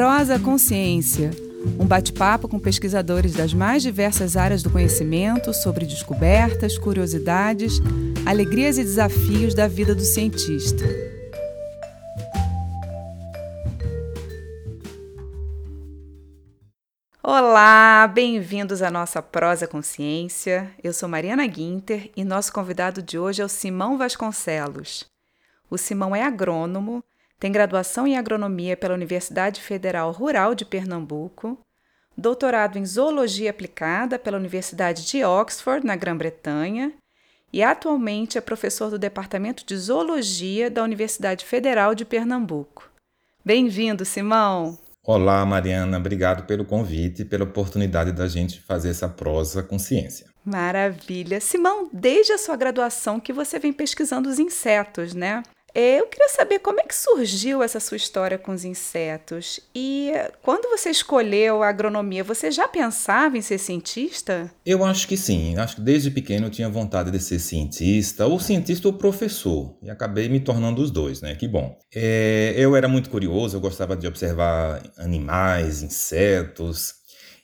Prosa Consciência, um bate-papo com pesquisadores das mais diversas áreas do conhecimento sobre descobertas, curiosidades, alegrias e desafios da vida do cientista. Olá, bem-vindos à nossa Prosa Consciência. Eu sou Mariana Guinter e nosso convidado de hoje é o Simão Vasconcelos. O Simão é agrônomo, tem graduação em agronomia pela Universidade Federal Rural de Pernambuco, doutorado em zoologia aplicada pela Universidade de Oxford, na Grã-Bretanha, e atualmente é professor do Departamento de Zoologia da Universidade Federal de Pernambuco. Bem-vindo, Simão! Olá, Mariana, obrigado pelo convite e pela oportunidade da gente fazer essa prosa com ciência. Maravilha. Simão, desde a sua graduação que você vem pesquisando os insetos, né? Eu queria saber como é que surgiu essa sua história com os insetos e quando você escolheu a agronomia, você já pensava em ser cientista? Eu acho que sim. Acho que desde pequeno eu tinha vontade de ser cientista, ou cientista ou professor, e acabei me tornando os dois, né? Que bom. É, eu era muito curioso, eu gostava de observar animais, insetos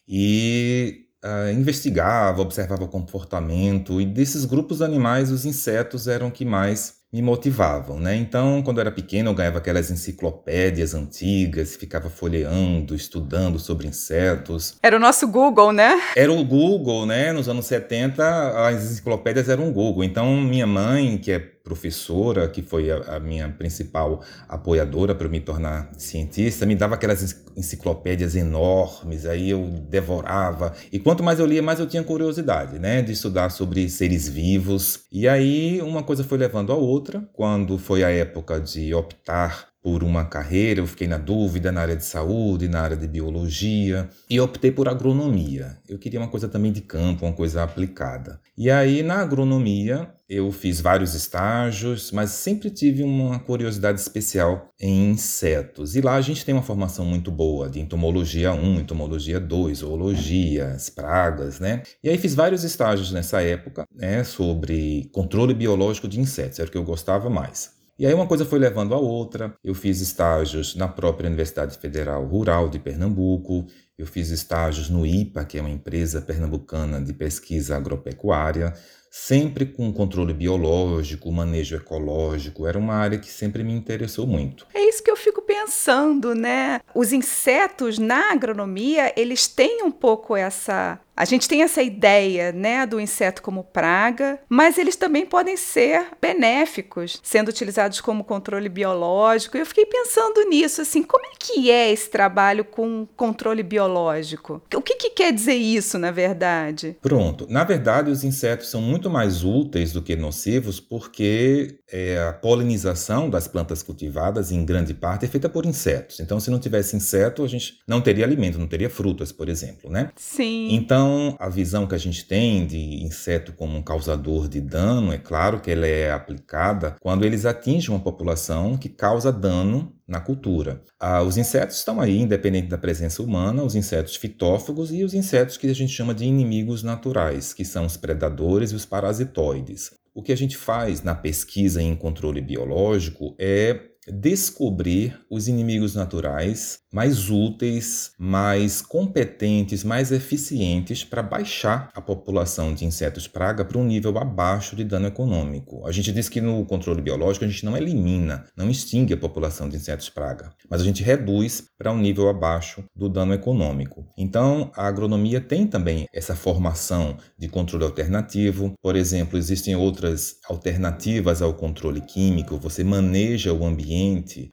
e Uh, investigava, observava o comportamento, e desses grupos de animais, os insetos eram que mais me motivavam, né? Então, quando eu era pequeno, eu ganhava aquelas enciclopédias antigas, ficava folheando, estudando sobre insetos. Era o nosso Google, né? Era o Google, né? Nos anos 70, as enciclopédias eram o Google. Então, minha mãe, que é professora, que foi a, a minha principal apoiadora para me tornar cientista, me dava aquelas enciclopédias enormes, aí eu devorava. E quanto mais eu lia, mais eu tinha curiosidade, né, de estudar sobre seres vivos. E aí uma coisa foi levando a outra. Quando foi a época de optar por uma carreira, eu fiquei na dúvida na área de saúde, na área de biologia e optei por agronomia. Eu queria uma coisa também de campo, uma coisa aplicada. E aí na agronomia eu fiz vários estágios, mas sempre tive uma curiosidade especial em insetos. E lá a gente tem uma formação muito boa de entomologia 1, entomologia 2, zoologia, as pragas, né? E aí fiz vários estágios nessa época, né, sobre controle biológico de insetos, era o que eu gostava mais. E aí uma coisa foi levando a outra. Eu fiz estágios na própria Universidade Federal Rural de Pernambuco, eu fiz estágios no IPA, que é uma empresa pernambucana de pesquisa agropecuária, sempre com controle biológico, manejo ecológico. Era uma área que sempre me interessou muito. É isso que eu fico pensando, né? Os insetos na agronomia, eles têm um pouco essa a gente tem essa ideia, né, do inseto como praga, mas eles também podem ser benéficos, sendo utilizados como controle biológico. Eu fiquei pensando nisso, assim, como é que é esse trabalho com controle biológico? O que, que quer dizer isso, na verdade? Pronto. Na verdade, os insetos são muito mais úteis do que nocivos porque é, a polinização das plantas cultivadas, em grande parte, é feita por insetos. Então, se não tivesse inseto, a gente não teria alimento, não teria frutas, por exemplo, né? Sim. Então, então, a visão que a gente tem de inseto como um causador de dano, é claro que ela é aplicada quando eles atingem uma população que causa dano na cultura. Ah, os insetos estão aí, independente da presença humana, os insetos fitófagos e os insetos que a gente chama de inimigos naturais, que são os predadores e os parasitoides. O que a gente faz na pesquisa em controle biológico é descobrir os inimigos naturais mais úteis, mais competentes, mais eficientes para baixar a população de insetos praga para um nível abaixo de dano econômico. A gente diz que no controle biológico a gente não elimina, não extingue a população de insetos praga, mas a gente reduz para um nível abaixo do dano econômico. Então, a agronomia tem também essa formação de controle alternativo. Por exemplo, existem outras alternativas ao controle químico. Você maneja o ambiente,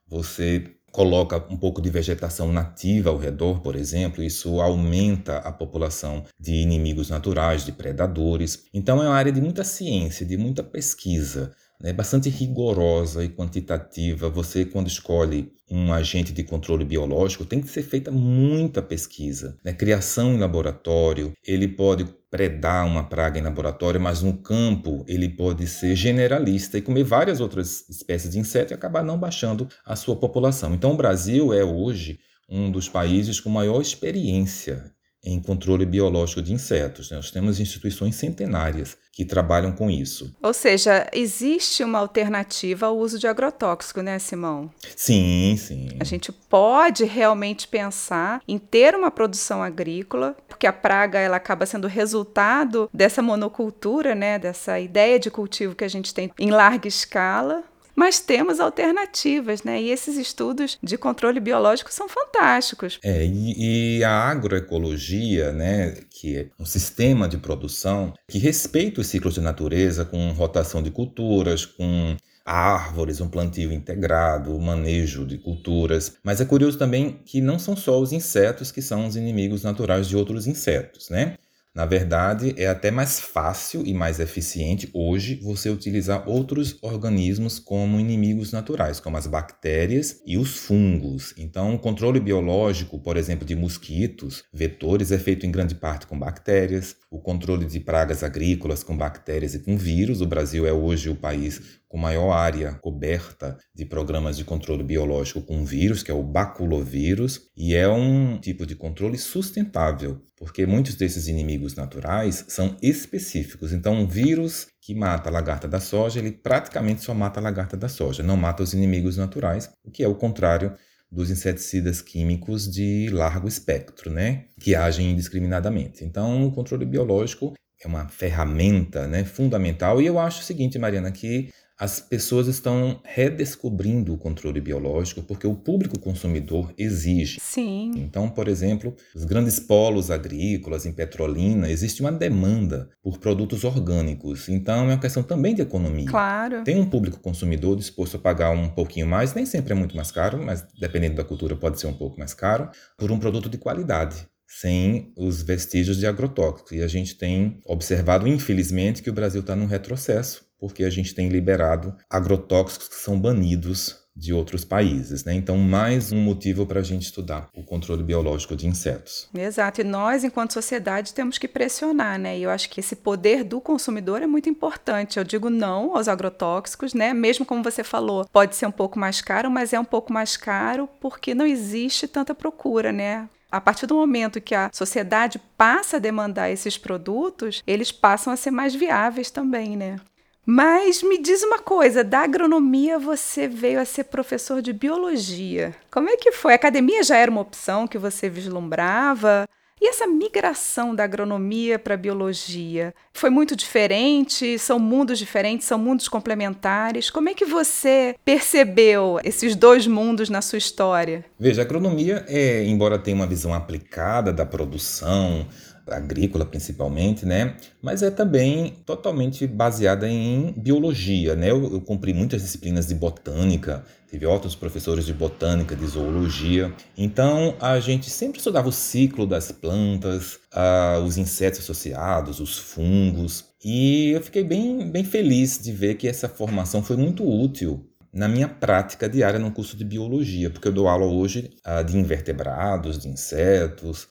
você coloca um pouco de vegetação nativa ao redor, por exemplo, isso aumenta a população de inimigos naturais, de predadores. Então é uma área de muita ciência, de muita pesquisa, né? bastante rigorosa e quantitativa. Você, quando escolhe um agente de controle biológico, tem que ser feita muita pesquisa. Né? Criação em laboratório, ele pode predar uma praga em laboratório, mas no campo ele pode ser generalista e comer várias outras espécies de inseto e acabar não baixando a sua população. Então o Brasil é hoje um dos países com maior experiência em controle biológico de insetos. Nós temos instituições centenárias que trabalham com isso. Ou seja, existe uma alternativa ao uso de agrotóxico, né, Simão? Sim, sim. A gente pode realmente pensar em ter uma produção agrícola, porque a praga ela acaba sendo resultado dessa monocultura, né, dessa ideia de cultivo que a gente tem em larga escala, mas temos alternativas, né? E esses estudos de controle biológico são fantásticos. É, e, e, a agroecologia, né, que é um sistema de produção que respeita os ciclos de natureza com rotação de culturas, com árvores, um plantio integrado, o manejo de culturas. Mas é curioso também que não são só os insetos que são os inimigos naturais de outros insetos, né? Na verdade, é até mais fácil e mais eficiente hoje você utilizar outros organismos como inimigos naturais, como as bactérias e os fungos. Então, o controle biológico, por exemplo, de mosquitos, vetores, é feito em grande parte com bactérias. O controle de pragas agrícolas com bactérias e com vírus. O Brasil é hoje o país com maior área coberta de programas de controle biológico com vírus, que é o baculovírus, e é um tipo de controle sustentável, porque muitos desses inimigos naturais são específicos. Então, um vírus que mata a lagarta da soja, ele praticamente só mata a lagarta da soja, não mata os inimigos naturais, o que é o contrário dos inseticidas químicos de largo espectro, né, que agem indiscriminadamente. Então, o controle biológico é uma ferramenta, né, fundamental. E eu acho o seguinte, Mariana, que as pessoas estão redescobrindo o controle biológico porque o público consumidor exige. Sim. Então, por exemplo, os grandes polos agrícolas em Petrolina, existe uma demanda por produtos orgânicos. Então, é uma questão também de economia. Claro. Tem um público consumidor disposto a pagar um pouquinho mais, nem sempre é muito mais caro, mas dependendo da cultura pode ser um pouco mais caro, por um produto de qualidade sem os vestígios de agrotóxicos. E a gente tem observado, infelizmente, que o Brasil está num retrocesso porque a gente tem liberado agrotóxicos que são banidos de outros países, né? Então, mais um motivo para a gente estudar o controle biológico de insetos. Exato. E nós, enquanto sociedade, temos que pressionar, né? E eu acho que esse poder do consumidor é muito importante. Eu digo não aos agrotóxicos, né? Mesmo como você falou, pode ser um pouco mais caro, mas é um pouco mais caro porque não existe tanta procura, né? A partir do momento que a sociedade passa a demandar esses produtos, eles passam a ser mais viáveis também, né? Mas me diz uma coisa, da agronomia você veio a ser professor de biologia. Como é que foi? A academia já era uma opção que você vislumbrava? E essa migração da agronomia para a biologia foi muito diferente? São mundos diferentes, são mundos complementares? Como é que você percebeu esses dois mundos na sua história? Veja, a agronomia, é, embora tenha uma visão aplicada da produção, agrícola principalmente, né? Mas é também totalmente baseada em biologia, né? Eu, eu cumpri muitas disciplinas de botânica, tive outros professores de botânica, de zoologia. Então a gente sempre estudava o ciclo das plantas, os insetos associados, os fungos. E eu fiquei bem, bem feliz de ver que essa formação foi muito útil na minha prática diária no curso de biologia, porque eu dou aula hoje uh, de invertebrados, de insetos,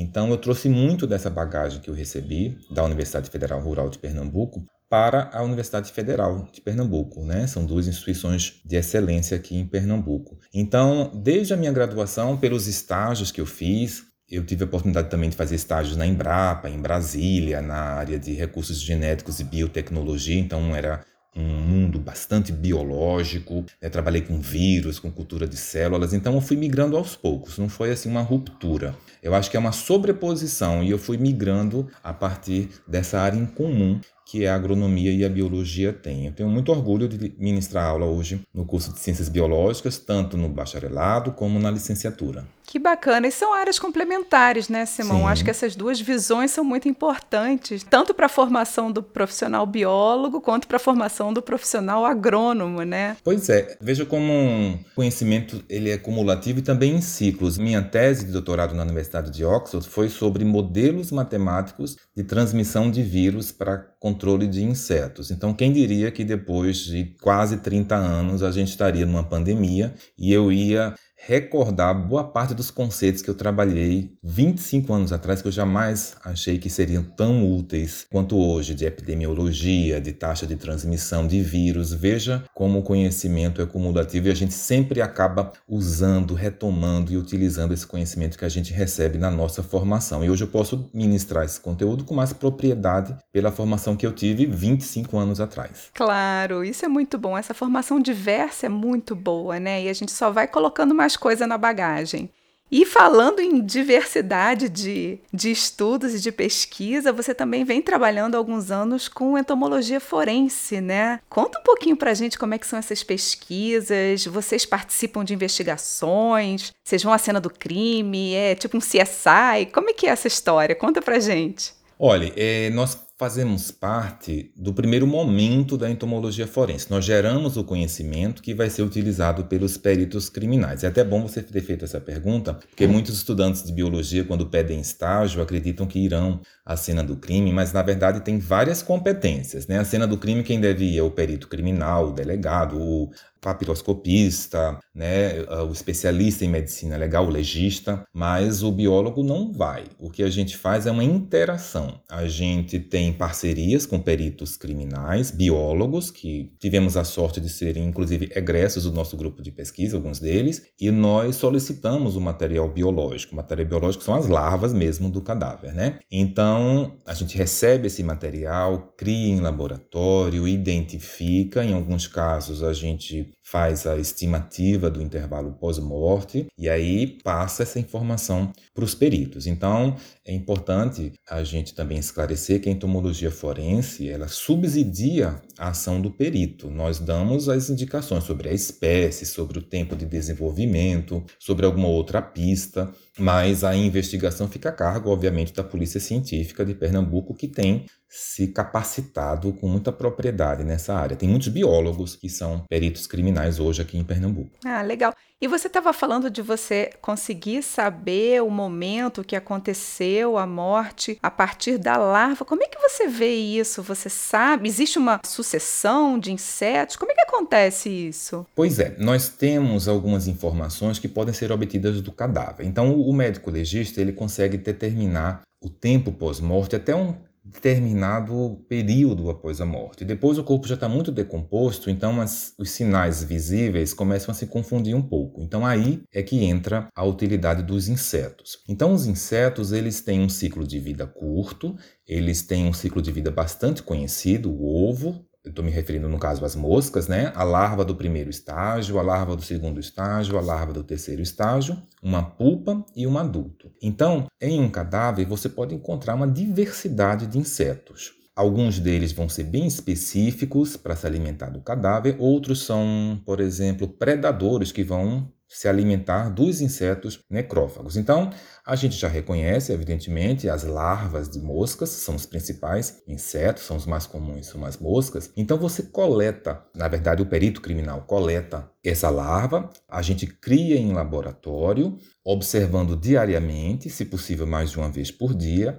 então, eu trouxe muito dessa bagagem que eu recebi da Universidade Federal Rural de Pernambuco para a Universidade Federal de Pernambuco, né? São duas instituições de excelência aqui em Pernambuco. Então, desde a minha graduação, pelos estágios que eu fiz, eu tive a oportunidade também de fazer estágios na Embrapa, em Brasília, na área de recursos genéticos e biotecnologia, então era um mundo bastante biológico, né? trabalhei com vírus, com cultura de células, então eu fui migrando aos poucos, não foi assim uma ruptura. Eu acho que é uma sobreposição e eu fui migrando a partir dessa área em comum que a agronomia e a biologia têm. Eu tenho muito orgulho de ministrar aula hoje no curso de Ciências Biológicas, tanto no bacharelado como na licenciatura. Que bacana. E são áreas complementares, né, Simão? Sim. Acho que essas duas visões são muito importantes, tanto para a formação do profissional biólogo quanto para a formação do profissional agrônomo, né? Pois é. Veja como um conhecimento ele é cumulativo e também em ciclos. Minha tese de doutorado na Universidade de Oxford foi sobre modelos matemáticos de transmissão de vírus para controle de insetos. Então, quem diria que depois de quase 30 anos a gente estaria numa pandemia e eu ia recordar boa parte dos conceitos que eu trabalhei 25 anos atrás, que eu jamais achei que seriam tão úteis quanto hoje, de epidemiologia, de taxa de transmissão de vírus. Veja como o conhecimento é cumulativo e a gente sempre acaba usando, retomando e utilizando esse conhecimento que a gente recebe na nossa formação. E hoje eu posso ministrar esse conteúdo com mais propriedade pela formação que eu tive 25 anos atrás. Claro, isso é muito bom. Essa formação diversa é muito boa, né? E a gente só vai colocando mais coisa na bagagem. E falando em diversidade de, de estudos e de pesquisa, você também vem trabalhando há alguns anos com entomologia forense, né? Conta um pouquinho pra gente como é que são essas pesquisas, vocês participam de investigações, vocês vão à cena do crime, é tipo um CSI, como é que é essa história? Conta pra gente. Olha, é, nós fazemos parte do primeiro momento da entomologia forense. Nós geramos o conhecimento que vai ser utilizado pelos peritos criminais. É até bom você ter feito essa pergunta, porque muitos estudantes de biologia, quando pedem estágio, acreditam que irão à cena do crime, mas na verdade tem várias competências. Né? A cena do crime, quem deve ir é o perito criminal, o delegado, o papiroscopista, né, o especialista em medicina legal, o legista, mas o biólogo não vai. O que a gente faz é uma interação. A gente tem parcerias com peritos criminais, biólogos, que tivemos a sorte de serem, inclusive, egressos do nosso grupo de pesquisa, alguns deles, e nós solicitamos o material biológico. O material biológico são as larvas mesmo do cadáver, né? Então, a gente recebe esse material, cria em laboratório, identifica, em alguns casos a gente faz a estimativa do intervalo pós-morte e aí passa essa informação para os peritos. Então, é importante a gente também esclarecer que a entomologia forense, ela subsidia a ação do perito. Nós damos as indicações sobre a espécie, sobre o tempo de desenvolvimento, sobre alguma outra pista, mas a investigação fica a cargo, obviamente, da Polícia Científica de Pernambuco, que tem se capacitado com muita propriedade nessa área. Tem muitos biólogos que são peritos criminais hoje aqui em Pernambuco. Ah, legal. E você estava falando de você conseguir saber o momento que aconteceu a morte a partir da larva. Como é que você vê isso? Você sabe? Existe uma sucessão de insetos? Como é que acontece isso? Pois é, nós temos algumas informações que podem ser obtidas do cadáver. Então, o médico legista ele consegue determinar o tempo pós-morte até um determinado período após a morte. Depois o corpo já está muito decomposto, então as, os sinais visíveis começam a se confundir um pouco. Então aí é que entra a utilidade dos insetos. Então os insetos eles têm um ciclo de vida curto, eles têm um ciclo de vida bastante conhecido, o ovo, estou me referindo no caso às moscas, né? A larva do primeiro estágio, a larva do segundo estágio, a larva do terceiro estágio, uma pupa e um adulto. Então, em um cadáver você pode encontrar uma diversidade de insetos. Alguns deles vão ser bem específicos para se alimentar do cadáver, outros são, por exemplo, predadores que vão se alimentar dos insetos necrófagos. Então, a gente já reconhece, evidentemente, as larvas de moscas, são os principais insetos, são os mais comuns, são as moscas. Então, você coleta, na verdade, o perito criminal coleta essa larva, a gente cria em laboratório, observando diariamente, se possível mais de uma vez por dia,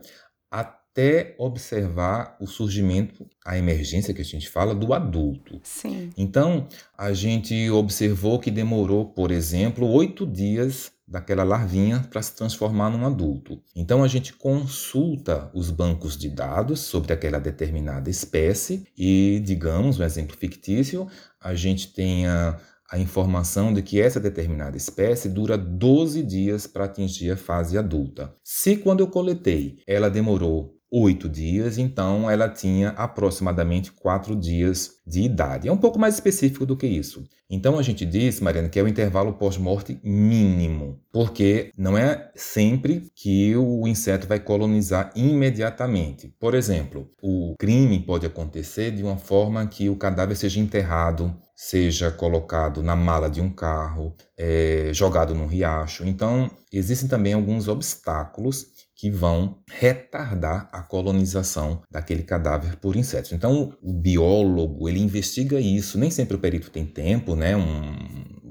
até observar o surgimento, a emergência que a gente fala, do adulto. Sim. Então, a gente observou que demorou, por exemplo, oito dias daquela larvinha para se transformar num adulto. Então a gente consulta os bancos de dados sobre aquela determinada espécie e, digamos, um exemplo fictício, a gente tenha a informação de que essa determinada espécie dura 12 dias para atingir a fase adulta. Se quando eu coletei ela demorou oito dias, então ela tinha aproximadamente quatro dias de idade. É um pouco mais específico do que isso. Então a gente diz, Mariana, que é o intervalo pós-morte mínimo, porque não é sempre que o inseto vai colonizar imediatamente. Por exemplo, o crime pode acontecer de uma forma que o cadáver seja enterrado seja colocado na mala de um carro, é, jogado num riacho. Então, existem também alguns obstáculos que vão retardar a colonização daquele cadáver por insetos. Então, o biólogo, ele investiga isso. Nem sempre o perito tem tempo, né? Um,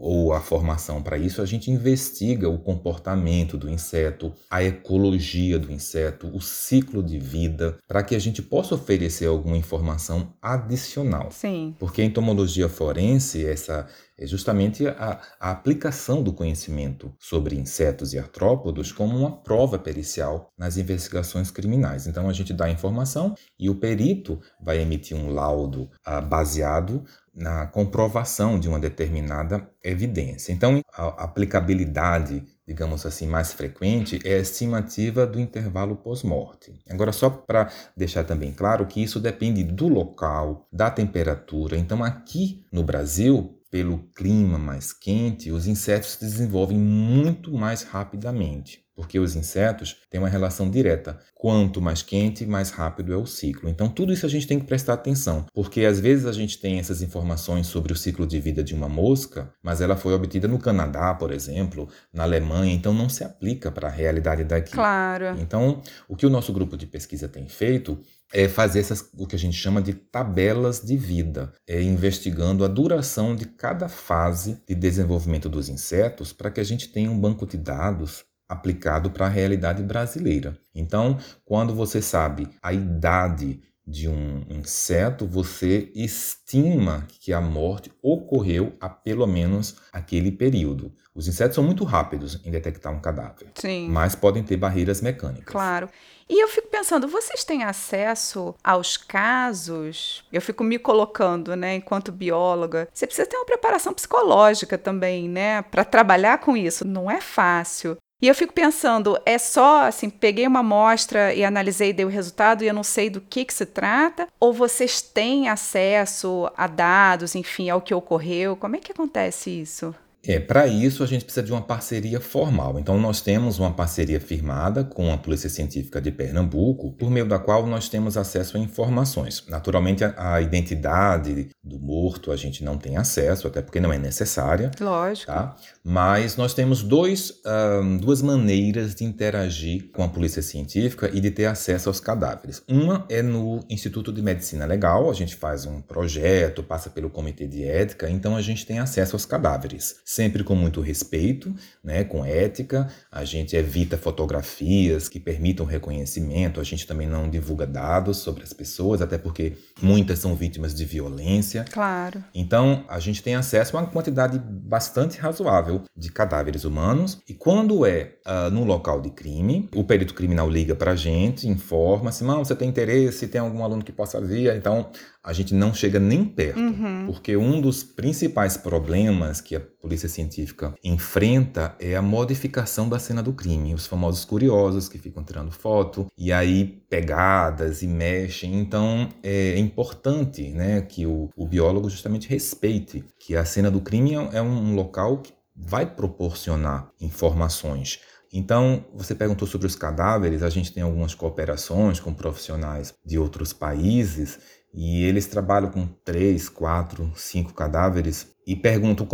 ou a formação para isso, a gente investiga o comportamento do inseto, a ecologia do inseto, o ciclo de vida, para que a gente possa oferecer alguma informação adicional. Sim. Porque a entomologia forense, essa é justamente a, a, aplicação do conhecimento sobre insetos e artrópodos como uma prova pericial nas investigações criminais. Então a gente dá a informação e o perito vai emitir um laudo ah, baseado na comprovação de uma determinada evidência. Então, a aplicabilidade, digamos assim, mais frequente é a estimativa do intervalo pós-morte. Agora, só para deixar também claro que isso depende do local, da temperatura. Então, aqui no Brasil, pelo clima mais quente, os insetos se desenvolvem muito mais rapidamente porque os insetos têm uma relação direta. Quanto mais quente, mais rápido é o ciclo. Então, tudo isso a gente tem que prestar atenção, porque às vezes a gente tem essas informações sobre o ciclo de vida de uma mosca, mas ela foi obtida no Canadá, por exemplo, na Alemanha, então não se aplica para a realidade daqui. Claro. Então, o que o nosso grupo de pesquisa tem feito é fazer essas, o que a gente chama de tabelas de vida, é investigando a duração de cada fase de desenvolvimento dos insetos para que a gente tenha um banco de dados aplicado para a realidade brasileira. Então, quando você sabe a idade de um inseto, você estima que a morte ocorreu há pelo menos aquele período. Os insetos são muito rápidos em detectar um cadáver, Sim. mas podem ter barreiras mecânicas. Claro. E eu fico pensando, vocês têm acesso aos casos? Eu fico me colocando, né, enquanto bióloga. Você precisa ter uma preparação psicológica também, né, para trabalhar com isso. Não é fácil. E eu fico pensando, é só assim, peguei uma amostra e analisei e dei o resultado e eu não sei do que, que se trata? Ou vocês têm acesso a dados, enfim, ao que ocorreu? Como é que acontece isso? É, para isso a gente precisa de uma parceria formal. Então nós temos uma parceria firmada com a Polícia Científica de Pernambuco, por meio da qual nós temos acesso a informações. Naturalmente a, a identidade do morto a gente não tem acesso, até porque não é necessária. Lógico. Tá? Mas nós temos dois, um, duas maneiras de interagir com a Polícia Científica e de ter acesso aos cadáveres. Uma é no Instituto de Medicina Legal, a gente faz um projeto, passa pelo Comitê de Ética, então a gente tem acesso aos cadáveres sempre com muito respeito, né, com ética. A gente evita fotografias que permitam reconhecimento, a gente também não divulga dados sobre as pessoas, até porque muitas são vítimas de violência. Claro. Então, a gente tem acesso a uma quantidade bastante razoável de cadáveres humanos e quando é uh, no local de crime, o perito criminal liga para a gente, informa se, não, você tem interesse, tem algum aluno que possa vir, então a gente não chega nem perto, uhum. porque um dos principais problemas que a polícia científica enfrenta é a modificação da cena do crime, os famosos curiosos que ficam tirando foto e aí pegadas e mexem. Então é importante, né, que o, o biólogo justamente respeite que a cena do crime é, é um local que vai proporcionar informações. Então, você perguntou sobre os cadáveres, a gente tem algumas cooperações com profissionais de outros países e eles trabalham com três, quatro, cinco cadáveres e perguntam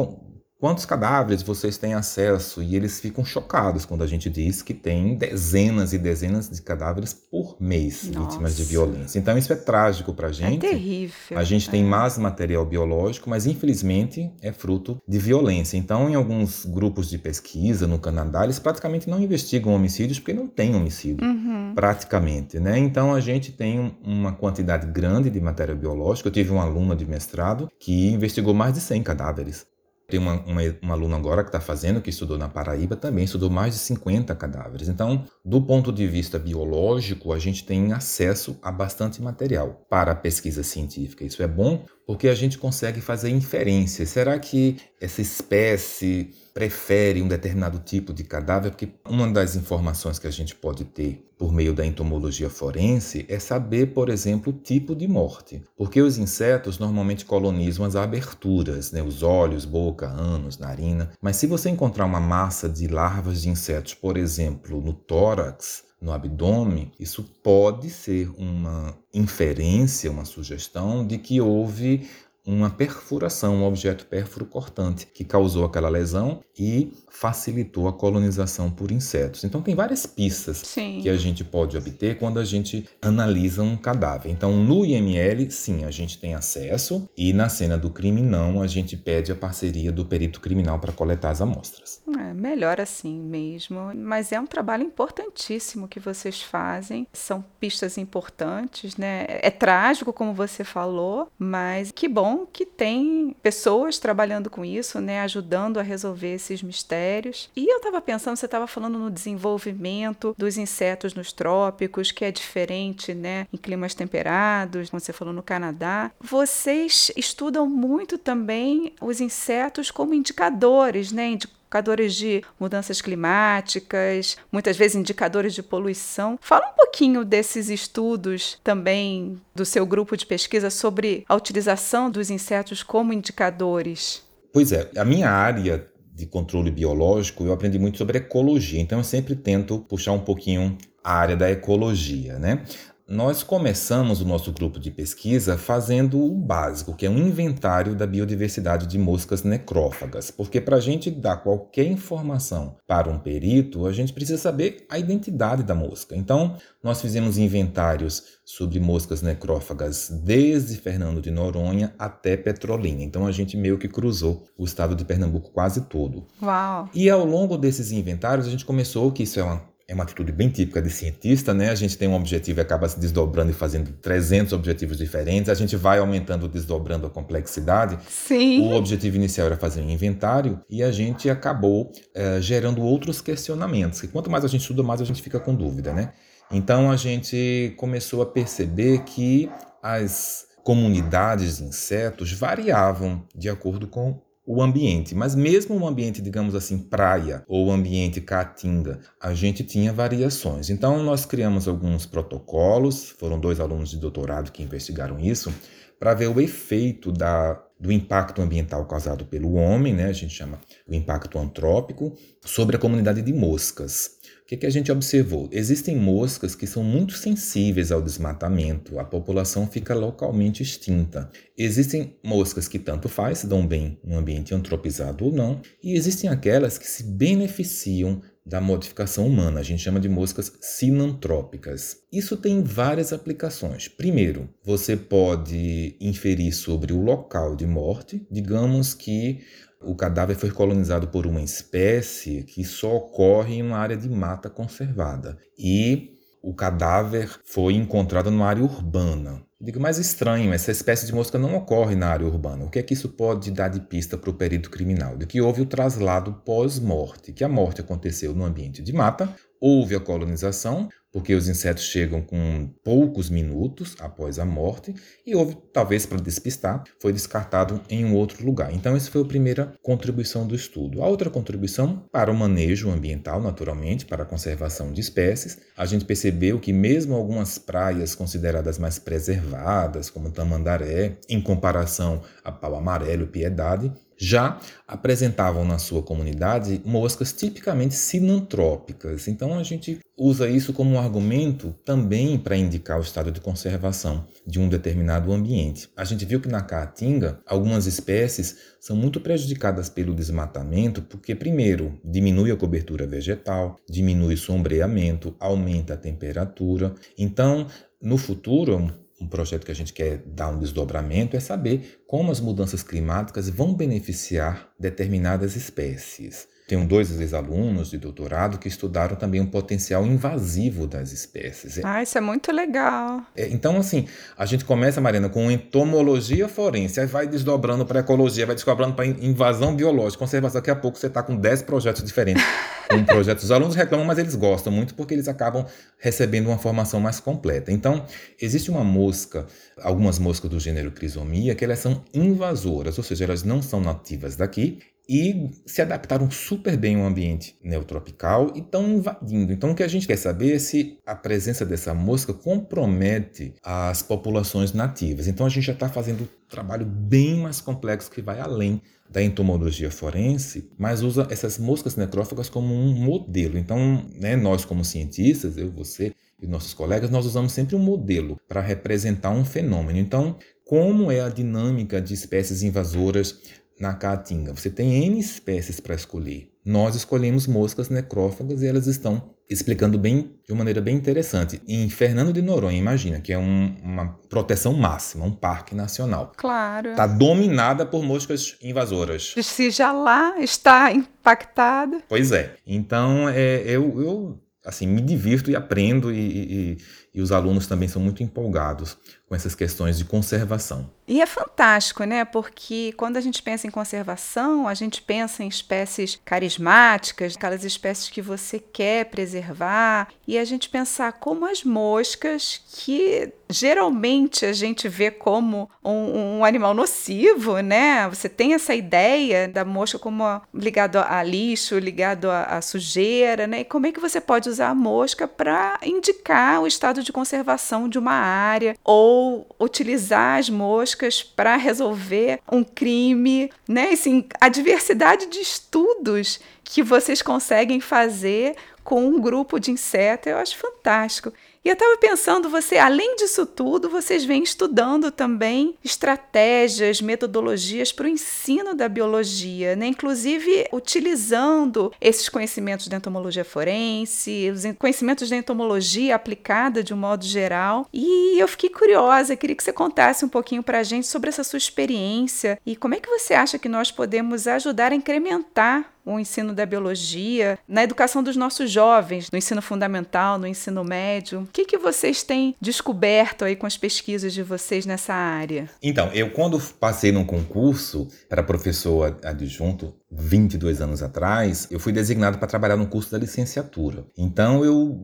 quantos cadáveres vocês têm acesso? E eles ficam chocados quando a gente diz que tem dezenas e dezenas de cadáveres por mês Nossa. vítimas de violência. Então isso é trágico para a gente. É terrível. A gente é. tem mais material biológico, mas infelizmente é fruto de violência. Então, em alguns grupos de pesquisa no Canadá, eles praticamente não investigam homicídios porque não tem homicídio, uhum. Praticamente, né? Então a gente tem uma quantidade grande de material biológico. Eu tive uma aluna de mestrado que investigou mais de 100 cadáveres. Tem uma, uma, uma aluna agora que está fazendo, que estudou na Paraíba, também estudou mais de 50 cadáveres. Então, do ponto de vista biológico, a gente tem acesso a bastante material para a pesquisa científica. Isso é bom porque a gente consegue fazer inferências. Será que essa espécie prefere um determinado tipo de cadáver? Porque uma das informações que a gente pode ter por meio da entomologia forense é saber, por exemplo, o tipo de morte. Porque os insetos normalmente colonizam as aberturas, né? os olhos, boca, ânus, narina. Mas se você encontrar uma massa de larvas de insetos, por exemplo, no tórax, no abdômen, isso pode ser uma inferência, uma sugestão de que houve uma perfuração, um objeto pérfuro cortante, que causou aquela lesão e facilitou a colonização por insetos. Então tem várias pistas Sim. que a gente pode obter quando a gente analisa um cadáver. Então no IML, sim, a gente tem acesso e na cena do crime não, a gente pede a parceria do perito criminal para coletar as amostras. É, melhor assim mesmo, mas é um trabalho importantíssimo que vocês fazem. São pistas importantes, né? É trágico como você falou, mas que bom que tem pessoas trabalhando com isso, né, ajudando a resolver esses mistérios. E eu estava pensando, você estava falando no desenvolvimento dos insetos nos trópicos, que é diferente, né, em climas temperados, como você falou no Canadá. Vocês estudam muito também os insetos como indicadores, né, indicadores de mudanças climáticas, muitas vezes indicadores de poluição. Fala um pouquinho desses estudos também do seu grupo de pesquisa sobre a utilização dos insetos como indicadores. Pois é, a minha área de controle biológico, eu aprendi muito sobre ecologia, então eu sempre tento puxar um pouquinho a área da ecologia, né? Nós começamos o nosso grupo de pesquisa fazendo o básico, que é um inventário da biodiversidade de moscas necrófagas, porque para a gente dar qualquer informação para um perito, a gente precisa saber a identidade da mosca. Então, nós fizemos inventários sobre moscas necrófagas desde Fernando de Noronha até Petrolina. Então, a gente meio que cruzou o estado de Pernambuco quase todo. Uau! E ao longo desses inventários, a gente começou, que isso é uma é uma atitude bem típica de cientista, né? A gente tem um objetivo e acaba se desdobrando e fazendo 300 objetivos diferentes. A gente vai aumentando, desdobrando a complexidade. Sim. O objetivo inicial era fazer um inventário e a gente acabou é, gerando outros questionamentos. Que quanto mais a gente estuda, mais a gente fica com dúvida, né? Então a gente começou a perceber que as comunidades de insetos variavam de acordo com o ambiente, mas mesmo o ambiente, digamos assim, praia ou ambiente caatinga, a gente tinha variações. Então nós criamos alguns protocolos, foram dois alunos de doutorado que investigaram isso, para ver o efeito da, do impacto ambiental causado pelo homem, né? a gente chama o impacto antrópico, sobre a comunidade de moscas que, que a gente observou? Existem moscas que são muito sensíveis ao desmatamento, a população fica localmente extinta. Existem moscas que tanto faz, se dão bem no ambiente antropizado ou não, e existem aquelas que se beneficiam da modificação humana, a gente chama de moscas sinantrópicas. Isso tem várias aplicações. Primeiro, você pode inferir sobre o local de morte, digamos que o cadáver foi colonizado por uma espécie que só ocorre em uma área de mata conservada. E o cadáver foi encontrado numa área urbana. digo, mais estranho, essa espécie de mosca não ocorre na área urbana. O que é que isso pode dar de pista para o perito criminal? De que houve o traslado pós-morte, que a morte aconteceu no ambiente de mata, houve a colonização, porque os insetos chegam com poucos minutos após a morte e houve, talvez para despistar, foi descartado em um outro lugar. Então, essa foi a primeira contribuição do estudo. A outra contribuição para o manejo ambiental, naturalmente, para a conservação de espécies, a gente percebeu que mesmo algumas praias consideradas mais preservadas, como Tamandaré, em comparação a Pau Amarelo Piedade, já apresentavam na sua comunidade moscas tipicamente sinantrópicas. Então a gente usa isso como um argumento também para indicar o estado de conservação de um determinado ambiente. A gente viu que na Caatinga algumas espécies são muito prejudicadas pelo desmatamento porque primeiro diminui a cobertura vegetal, diminui o sombreamento, aumenta a temperatura. Então, no futuro, um projeto que a gente quer dar um desdobramento é saber como as mudanças climáticas vão beneficiar determinadas espécies. Tenho dois ex-alunos de doutorado que estudaram também o potencial invasivo das espécies. Ah, isso é muito legal. É, então, assim, a gente começa, Mariana, com entomologia forense, aí vai desdobrando para ecologia, vai desdobrando para invasão biológica, conservação. Daqui a pouco você está com 10 projetos diferentes. um projeto. Os alunos reclamam, mas eles gostam muito porque eles acabam recebendo uma formação mais completa. Então, existe uma mosca, algumas moscas do gênero Crisomia, que elas são invasoras, ou seja, elas não são nativas daqui e se adaptaram super bem ao ambiente neotropical e estão invadindo. Então, o que a gente quer saber é se a presença dessa mosca compromete as populações nativas. Então, a gente já está fazendo um trabalho bem mais complexo que vai além da entomologia forense, mas usa essas moscas necrófagas como um modelo. Então, né, nós como cientistas, eu, você e nossos colegas, nós usamos sempre um modelo para representar um fenômeno. Então, como é a dinâmica de espécies invasoras na caatinga. Você tem N espécies para escolher. Nós escolhemos moscas necrófagas e elas estão explicando bem de uma maneira bem interessante. Em Fernando de Noronha, imagina que é um, uma proteção máxima, um parque nacional. Claro. Está dominada por moscas invasoras. Se já lá está impactada. Pois é. Então, é, eu, eu assim me divirto e aprendo e, e, e os alunos também são muito empolgados com essas questões de conservação. E é fantástico, né? Porque quando a gente pensa em conservação, a gente pensa em espécies carismáticas, aquelas espécies que você quer preservar, e a gente pensar como as moscas, que geralmente a gente vê como um, um animal nocivo, né? Você tem essa ideia da mosca como ligado a lixo, ligado a, a sujeira, né? E como é que você pode usar a mosca para indicar o estado de conservação de uma área ou utilizar as moscas para resolver um crime, né? Assim, a diversidade de estudos que vocês conseguem fazer com um grupo de insetos, eu acho fantástico. E eu estava pensando, você, além disso tudo, vocês vêm estudando também estratégias, metodologias para o ensino da biologia, né? Inclusive utilizando esses conhecimentos de entomologia forense, os conhecimentos de entomologia aplicada de um modo geral. E eu fiquei curiosa, queria que você contasse um pouquinho para a gente sobre essa sua experiência e como é que você acha que nós podemos ajudar a incrementar o ensino da biologia, na educação dos nossos jovens, no ensino fundamental, no ensino médio. O que, que vocês têm descoberto aí com as pesquisas de vocês nessa área? Então, eu quando passei num concurso para professor adjunto, 22 anos atrás, eu fui designado para trabalhar no curso da licenciatura. Então eu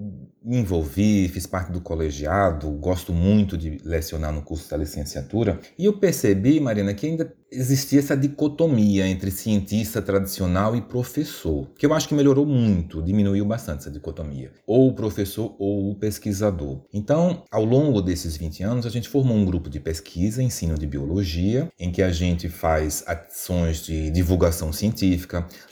me envolvi, fiz parte do colegiado, gosto muito de lecionar no curso da licenciatura, e eu percebi, Marina, que ainda existia essa dicotomia entre cientista tradicional e professor, que eu acho que melhorou muito, diminuiu bastante essa dicotomia, ou o professor ou o pesquisador. Então, ao longo desses 20 anos, a gente formou um grupo de pesquisa, ensino de biologia, em que a gente faz ações de divulgação científica.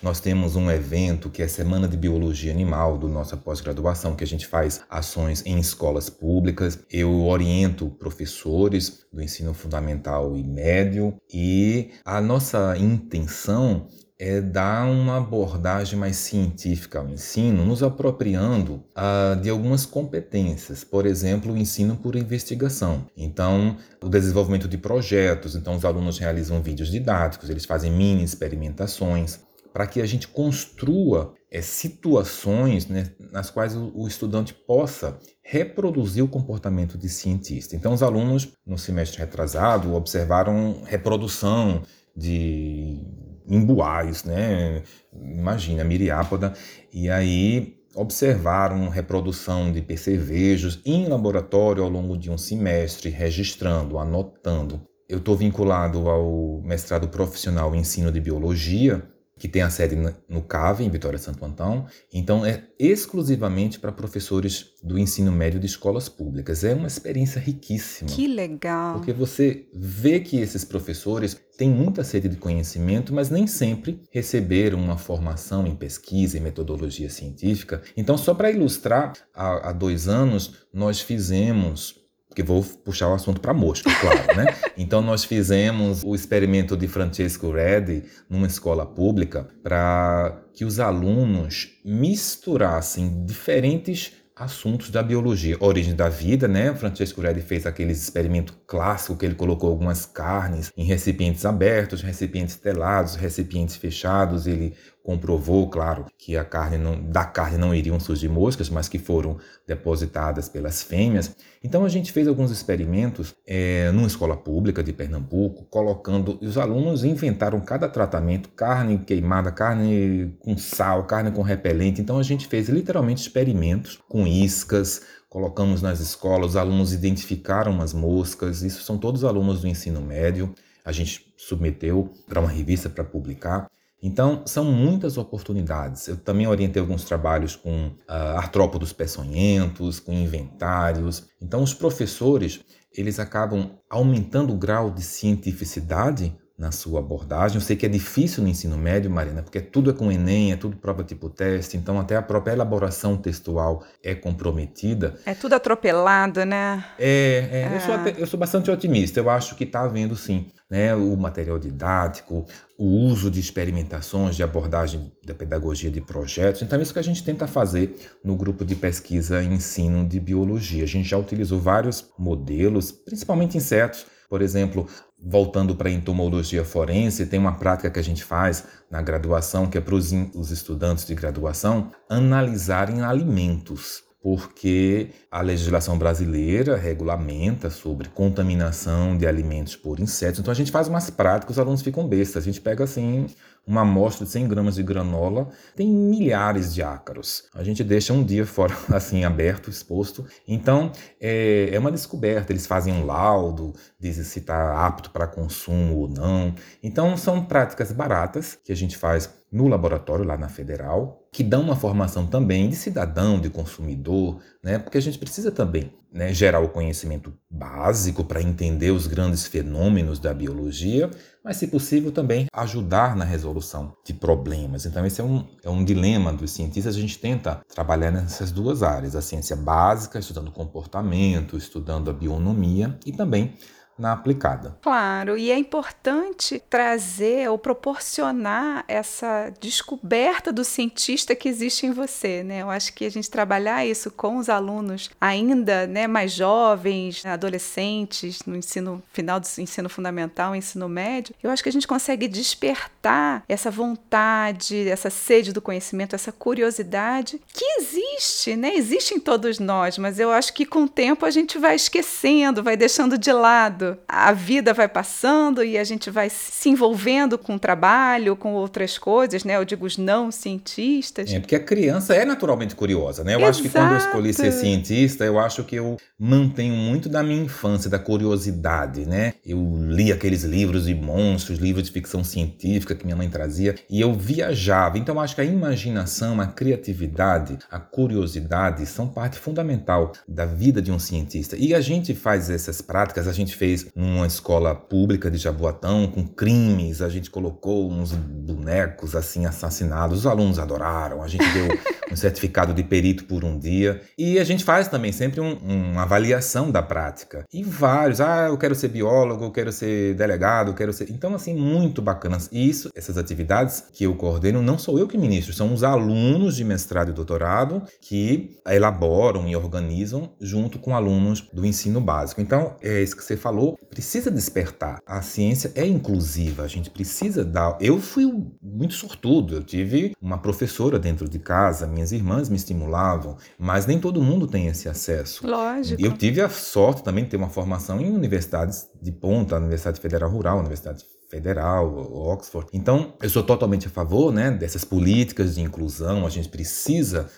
Nós temos um evento que é Semana de Biologia Animal do nossa pós-graduação, que a gente faz ações em escolas públicas. Eu oriento professores do ensino fundamental e médio e a nossa intenção é dar uma abordagem mais científica ao ensino, nos apropriando uh, de algumas competências, por exemplo, o ensino por investigação. Então, o desenvolvimento de projetos, então os alunos realizam vídeos didáticos, eles fazem mini experimentações, para que a gente construa é, situações né, nas quais o, o estudante possa reproduzir o comportamento de cientista. Então, os alunos, no semestre retrasado, observaram reprodução de embuais, né? Imagina, miriápoda. E aí observaram reprodução de percevejos em laboratório ao longo de um semestre, registrando, anotando. Eu estou vinculado ao mestrado profissional em ensino de biologia que tem a sede no CAVE, em Vitória Santo Antão. Então, é exclusivamente para professores do ensino médio de escolas públicas. É uma experiência riquíssima. Que legal! Porque você vê que esses professores têm muita sede de conhecimento, mas nem sempre receberam uma formação em pesquisa e metodologia científica. Então, só para ilustrar, há, há dois anos nós fizemos porque vou puxar o assunto para mosca, claro, né? Então nós fizemos o experimento de Francesco Redi numa escola pública para que os alunos misturassem diferentes assuntos da biologia, origem da vida, né? Francesco Redi fez aquele experimento clássico que ele colocou algumas carnes em recipientes abertos, recipientes telados, recipientes fechados, ele comprovou, claro, que a carne não, da carne não iriam surgir moscas, mas que foram depositadas pelas fêmeas. Então a gente fez alguns experimentos é, numa escola pública de Pernambuco, colocando os alunos inventaram cada tratamento, carne queimada, carne com sal, carne com repelente. Então a gente fez literalmente experimentos com iscas, colocamos nas escolas, os alunos identificaram as moscas. Isso são todos alunos do ensino médio. A gente submeteu para uma revista para publicar. Então, são muitas oportunidades. Eu também orientei alguns trabalhos com uh, artrópodos peçonhentos, com inventários. Então, os professores, eles acabam aumentando o grau de cientificidade na sua abordagem. Eu sei que é difícil no ensino médio, Marina, porque tudo é com Enem, é tudo prova tipo teste, então até a própria elaboração textual é comprometida. É tudo atropelado, né? É, é, é. Eu, sou até, eu sou bastante otimista, eu acho que está havendo sim né, o material didático, o uso de experimentações, de abordagem da pedagogia de projetos. Então, é isso que a gente tenta fazer no grupo de pesquisa e ensino de biologia. A gente já utilizou vários modelos, principalmente insetos, por exemplo, voltando para a entomologia forense, tem uma prática que a gente faz na graduação, que é para os estudantes de graduação analisarem alimentos porque a legislação brasileira regulamenta sobre contaminação de alimentos por insetos. Então a gente faz umas práticas, os alunos ficam bestas. A gente pega assim uma amostra de 100 gramas de granola, tem milhares de ácaros. A gente deixa um dia fora, assim, aberto, exposto. Então, é, é uma descoberta. Eles fazem um laudo, dizem se está apto para consumo ou não. Então, são práticas baratas que a gente faz no laboratório lá na Federal, que dão uma formação também de cidadão, de consumidor, né? Porque a gente precisa também né, gerar o conhecimento básico para entender os grandes fenômenos da biologia, mas, se possível, também ajudar na resolução de problemas. Então, esse é um, é um dilema dos cientistas. A gente tenta trabalhar nessas duas áreas: a ciência básica, estudando comportamento, estudando a bionomia, e também na aplicada. Claro, e é importante trazer ou proporcionar essa descoberta do cientista que existe em você, né? Eu acho que a gente trabalhar isso com os alunos ainda, né, mais jovens, adolescentes, no ensino final do ensino fundamental, ensino médio, eu acho que a gente consegue despertar essa vontade, essa sede do conhecimento, essa curiosidade que existe, né? Existe em todos nós, mas eu acho que com o tempo a gente vai esquecendo, vai deixando de lado a vida vai passando e a gente vai se envolvendo com o trabalho, com outras coisas, né? Eu digo os não cientistas. É, porque a criança é naturalmente curiosa, né? Eu Exato. acho que quando eu escolhi ser cientista, eu acho que eu mantenho muito da minha infância, da curiosidade, né? Eu li aqueles livros de monstros, livros de ficção científica que minha mãe trazia e eu viajava. Então eu acho que a imaginação, a criatividade, a curiosidade são parte fundamental da vida de um cientista. E a gente faz essas práticas, a gente fez fez numa escola pública de Jaboatão com crimes. A gente colocou uns bonecos assim assassinados. Os alunos adoraram. A gente deu um certificado de perito por um dia. E a gente faz também sempre um, uma avaliação da prática. E vários. Ah, eu quero ser biólogo, eu quero ser delegado, eu quero ser. Então, assim, muito bacanas. E isso, essas atividades que eu coordeno, não sou eu que ministro, são os alunos de mestrado e doutorado que elaboram e organizam junto com alunos do ensino básico. Então, é isso que você falou precisa despertar. A ciência é inclusiva, a gente precisa dar. Eu fui muito sortudo, eu tive uma professora dentro de casa, minhas irmãs me estimulavam, mas nem todo mundo tem esse acesso. Lógico. Eu tive a sorte também de ter uma formação em universidades de ponta, Universidade Federal Rural, Universidade Federal, Oxford. Então, eu sou totalmente a favor né, dessas políticas de inclusão. A gente precisa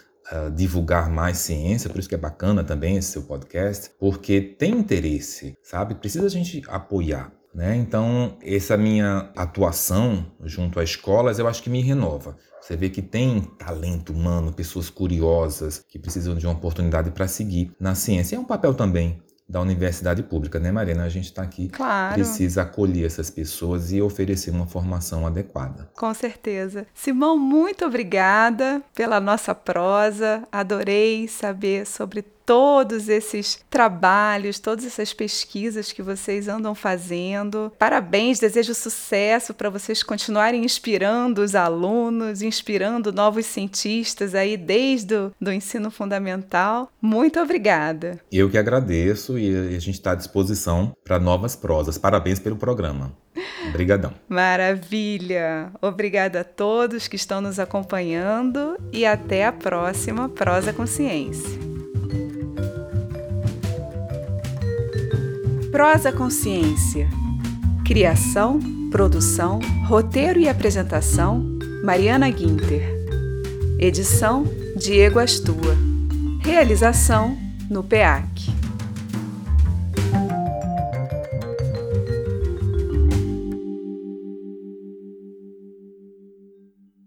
divulgar mais ciência, por isso que é bacana também esse seu podcast, porque tem interesse, sabe? Precisa a gente apoiar. Né? Então, essa minha atuação junto às escolas, eu acho que me renova. Você vê que tem talento humano, pessoas curiosas que precisam de uma oportunidade para seguir na ciência. É um papel também da universidade pública, né, Marina? A gente está aqui, claro. precisa acolher essas pessoas e oferecer uma formação adequada. Com certeza. Simão, muito obrigada pela nossa prosa. Adorei saber sobre todos esses trabalhos, todas essas pesquisas que vocês andam fazendo. Parabéns, desejo sucesso para vocês continuarem inspirando os alunos, inspirando novos cientistas aí desde o do ensino fundamental. Muito obrigada. Eu que agradeço e a gente está à disposição para novas prosas. Parabéns pelo programa. Obrigadão. Maravilha! Obrigada a todos que estão nos acompanhando e até a próxima Prosa Consciência. Prosa Consciência. Criação, produção, roteiro e apresentação: Mariana Guinter. Edição: Diego Astua. Realização: no PEAC.